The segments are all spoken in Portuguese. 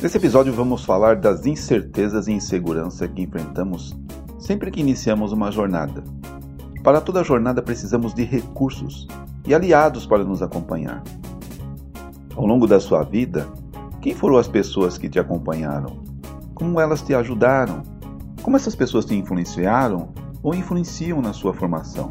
Nesse episódio vamos falar das incertezas e insegurança que enfrentamos sempre que iniciamos uma jornada. Para toda jornada precisamos de recursos e aliados para nos acompanhar. Ao longo da sua vida, quem foram as pessoas que te acompanharam? Como elas te ajudaram? Como essas pessoas te influenciaram ou influenciam na sua formação?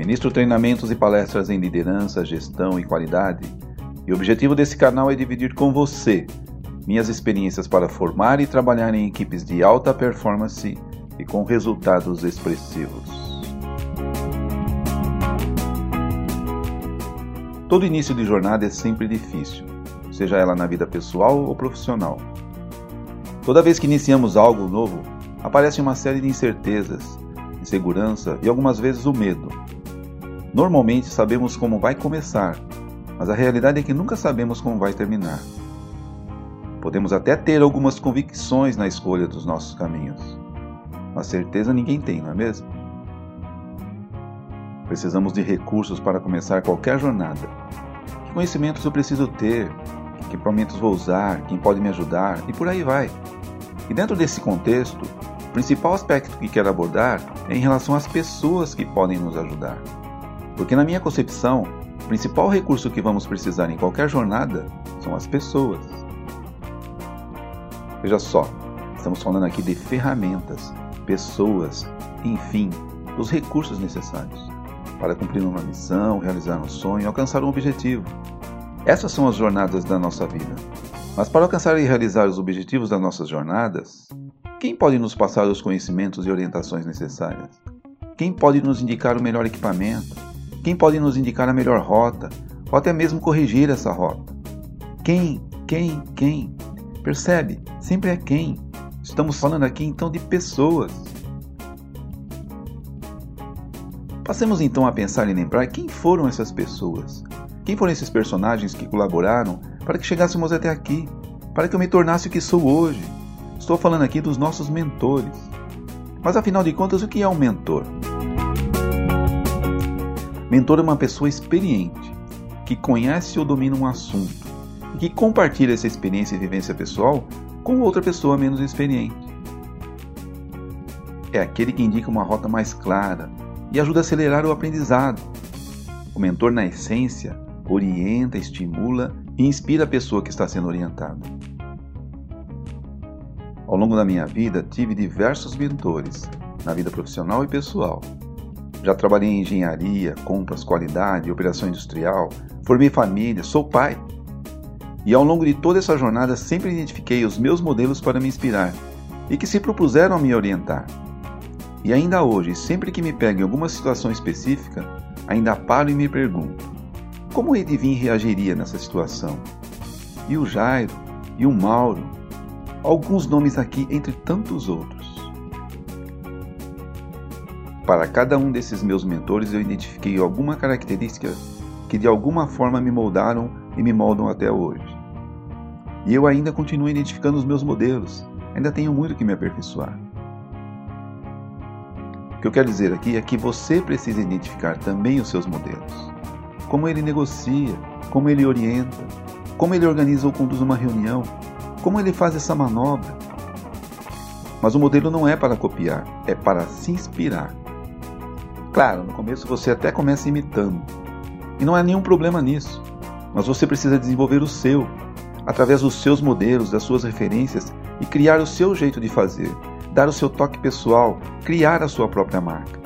Ministro treinamentos e palestras em liderança, gestão e qualidade e o objetivo desse canal é dividir com você minhas experiências para formar e trabalhar em equipes de alta performance e com resultados expressivos. Todo início de jornada é sempre difícil, seja ela na vida pessoal ou profissional. Toda vez que iniciamos algo novo, aparece uma série de incertezas, insegurança e algumas vezes o medo. Normalmente sabemos como vai começar, mas a realidade é que nunca sabemos como vai terminar. Podemos até ter algumas convicções na escolha dos nossos caminhos, mas certeza ninguém tem, não é mesmo? Precisamos de recursos para começar qualquer jornada. Que conhecimentos eu preciso ter? Que equipamentos vou usar? Quem pode me ajudar? E por aí vai. E dentro desse contexto, o principal aspecto que quero abordar é em relação às pessoas que podem nos ajudar. Porque, na minha concepção, o principal recurso que vamos precisar em qualquer jornada são as pessoas. Veja só, estamos falando aqui de ferramentas, pessoas, enfim, dos recursos necessários para cumprir uma missão, realizar um sonho, alcançar um objetivo. Essas são as jornadas da nossa vida. Mas para alcançar e realizar os objetivos das nossas jornadas, quem pode nos passar os conhecimentos e orientações necessárias? Quem pode nos indicar o melhor equipamento? Quem pode nos indicar a melhor rota, ou até mesmo corrigir essa rota? Quem? Quem? Quem? Percebe? Sempre é quem. Estamos falando aqui então de pessoas. Passemos então a pensar e lembrar quem foram essas pessoas. Quem foram esses personagens que colaboraram para que chegássemos até aqui, para que eu me tornasse o que sou hoje. Estou falando aqui dos nossos mentores. Mas afinal de contas, o que é um mentor? Mentor é uma pessoa experiente, que conhece ou domina um assunto e que compartilha essa experiência e vivência pessoal com outra pessoa menos experiente. É aquele que indica uma rota mais clara e ajuda a acelerar o aprendizado. O mentor, na essência, orienta, estimula e inspira a pessoa que está sendo orientada. Ao longo da minha vida, tive diversos mentores, na vida profissional e pessoal. Já trabalhei em engenharia, compras, qualidade, operação industrial, formei família, sou pai. E ao longo de toda essa jornada sempre identifiquei os meus modelos para me inspirar e que se propuseram a me orientar. E ainda hoje, sempre que me pego em alguma situação específica, ainda paro e me pergunto: como o reagiria nessa situação? E o Jairo? E o Mauro? Alguns nomes aqui entre tantos outros. Para cada um desses meus mentores eu identifiquei alguma característica que de alguma forma me moldaram e me moldam até hoje. E eu ainda continuo identificando os meus modelos, ainda tenho muito que me aperfeiçoar. O que eu quero dizer aqui é que você precisa identificar também os seus modelos. Como ele negocia, como ele orienta, como ele organiza ou conduz uma reunião, como ele faz essa manobra. Mas o modelo não é para copiar, é para se inspirar. Claro, no começo você até começa imitando. E não há nenhum problema nisso. Mas você precisa desenvolver o seu, através dos seus modelos, das suas referências e criar o seu jeito de fazer, dar o seu toque pessoal, criar a sua própria marca.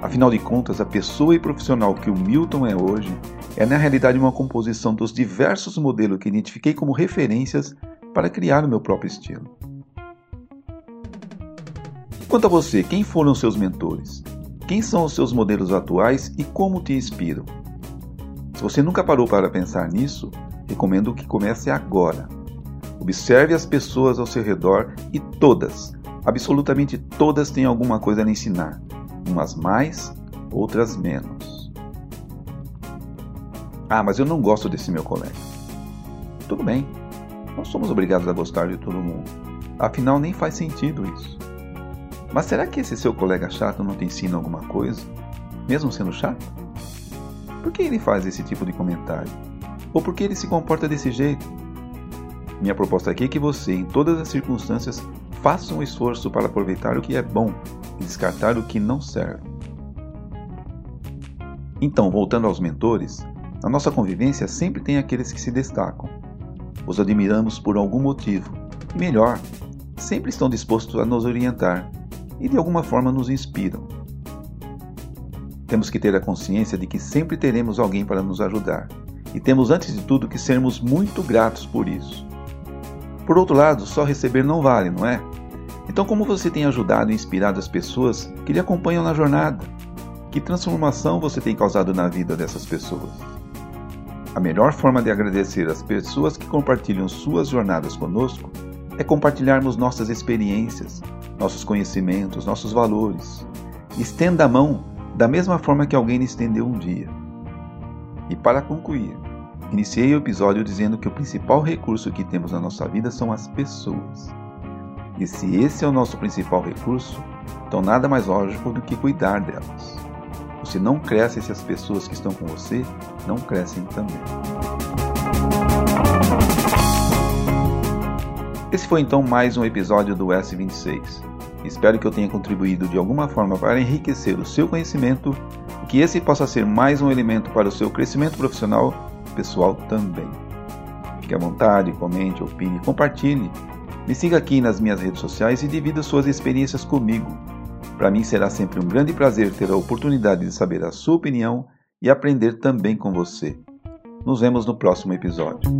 Afinal de contas, a pessoa e profissional que o Milton é hoje é na realidade uma composição dos diversos modelos que identifiquei como referências para criar o meu próprio estilo. Quanto a você, quem foram seus mentores? Quem são os seus modelos atuais e como te inspiram? Se você nunca parou para pensar nisso, recomendo que comece agora. Observe as pessoas ao seu redor e todas, absolutamente todas, têm alguma coisa a lhe ensinar, umas mais, outras menos. Ah, mas eu não gosto desse meu colega. Tudo bem, não somos obrigados a gostar de todo mundo. Afinal, nem faz sentido isso. Mas será que esse seu colega chato não te ensina alguma coisa, mesmo sendo chato? Por que ele faz esse tipo de comentário? Ou por que ele se comporta desse jeito? Minha proposta aqui é que você, em todas as circunstâncias, faça um esforço para aproveitar o que é bom e descartar o que não serve. Então, voltando aos mentores, na nossa convivência sempre tem aqueles que se destacam. Os admiramos por algum motivo. Melhor, sempre estão dispostos a nos orientar e de alguma forma nos inspiram. Temos que ter a consciência de que sempre teremos alguém para nos ajudar e temos antes de tudo que sermos muito gratos por isso. Por outro lado, só receber não vale, não é? Então, como você tem ajudado e inspirado as pessoas que lhe acompanham na jornada? Que transformação você tem causado na vida dessas pessoas? A melhor forma de agradecer as pessoas que compartilham suas jornadas conosco é compartilharmos nossas experiências, nossos conhecimentos, nossos valores. Estenda a mão da mesma forma que alguém lhe estendeu um dia. E para concluir, iniciei o episódio dizendo que o principal recurso que temos na nossa vida são as pessoas. E se esse é o nosso principal recurso, então nada mais lógico do que cuidar delas. Você não cresce se as pessoas que estão com você não crescem também. Esse foi então mais um episódio do S26. Espero que eu tenha contribuído de alguma forma para enriquecer o seu conhecimento e que esse possa ser mais um elemento para o seu crescimento profissional e pessoal também. Fique à vontade, comente, opine, compartilhe. Me siga aqui nas minhas redes sociais e divida suas experiências comigo. Para mim será sempre um grande prazer ter a oportunidade de saber a sua opinião e aprender também com você. Nos vemos no próximo episódio.